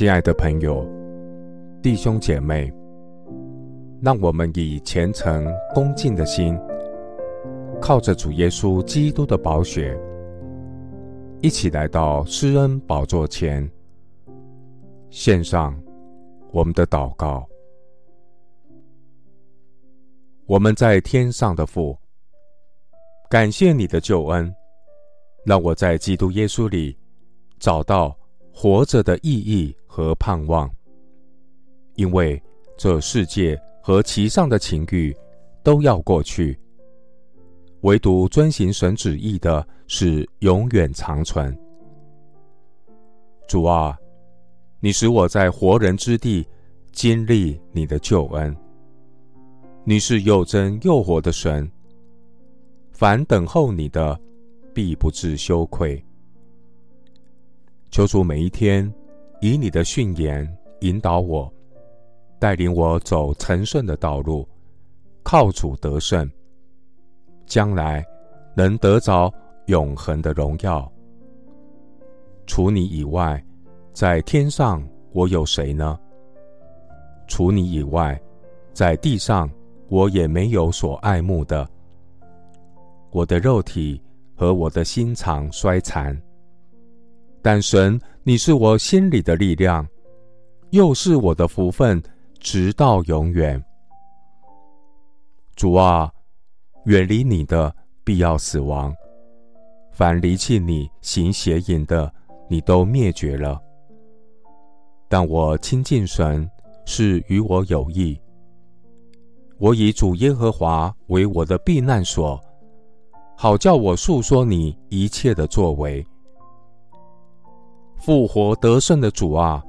亲爱的朋友、弟兄姐妹，让我们以虔诚恭敬的心，靠着主耶稣基督的宝血，一起来到施恩宝座前，献上我们的祷告。我们在天上的父，感谢你的救恩，让我在基督耶稣里找到活着的意义和盼望，因为这世界和其上的情欲都要过去，唯独遵行神旨意的是永远长存。主啊，你使我在活人之地经历你的救恩。你是又真又活的神，凡等候你的，必不致羞愧。求主每一天以你的训言引导我，带领我走成圣的道路，靠主得胜，将来能得着永恒的荣耀。除你以外，在天上我有谁呢？除你以外，在地上我也没有所爱慕的。我的肉体和我的心肠衰残。但神，你是我心里的力量，又是我的福分，直到永远。主啊，远离你的必要死亡；凡离弃你行邪淫的，你都灭绝了。但我亲近神是与我有益。我以主耶和华为我的避难所，好叫我述说你一切的作为。复活得胜的主啊，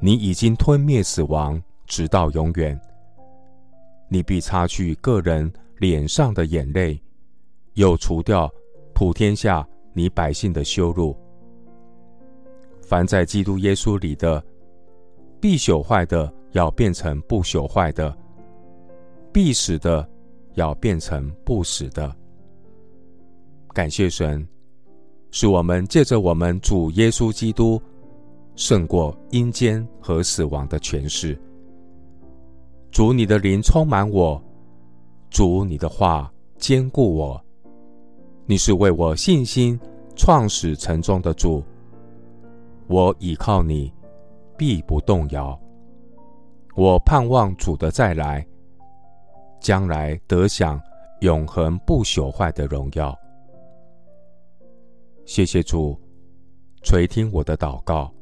你已经吞灭死亡，直到永远。你必擦去个人脸上的眼泪，又除掉普天下你百姓的羞辱。凡在基督耶稣里的，必朽坏的要变成不朽坏的，必死的要变成不死的。感谢神。是我们借着我们主耶稣基督胜过阴间和死亡的权势。主，你的灵充满我；主，你的话坚固我。你是为我信心创始成终的主。我倚靠你，必不动摇。我盼望主的再来，将来得享永恒不朽坏的荣耀。谢谢主垂听我的祷告，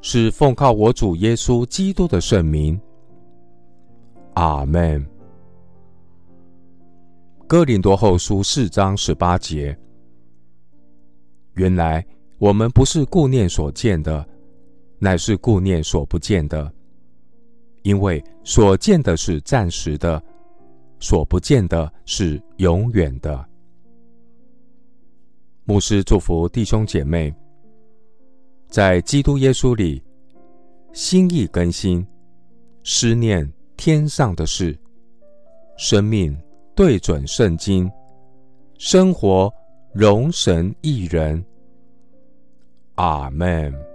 是奉靠我主耶稣基督的圣名。阿门。哥林多后书四章十八节。原来我们不是顾念所见的，乃是顾念所不见的，因为所见的是暂时的，所不见的是永远的。牧师祝福弟兄姐妹，在基督耶稣里，心意更新，思念天上的事，生命对准圣经，生活容神一人。阿门。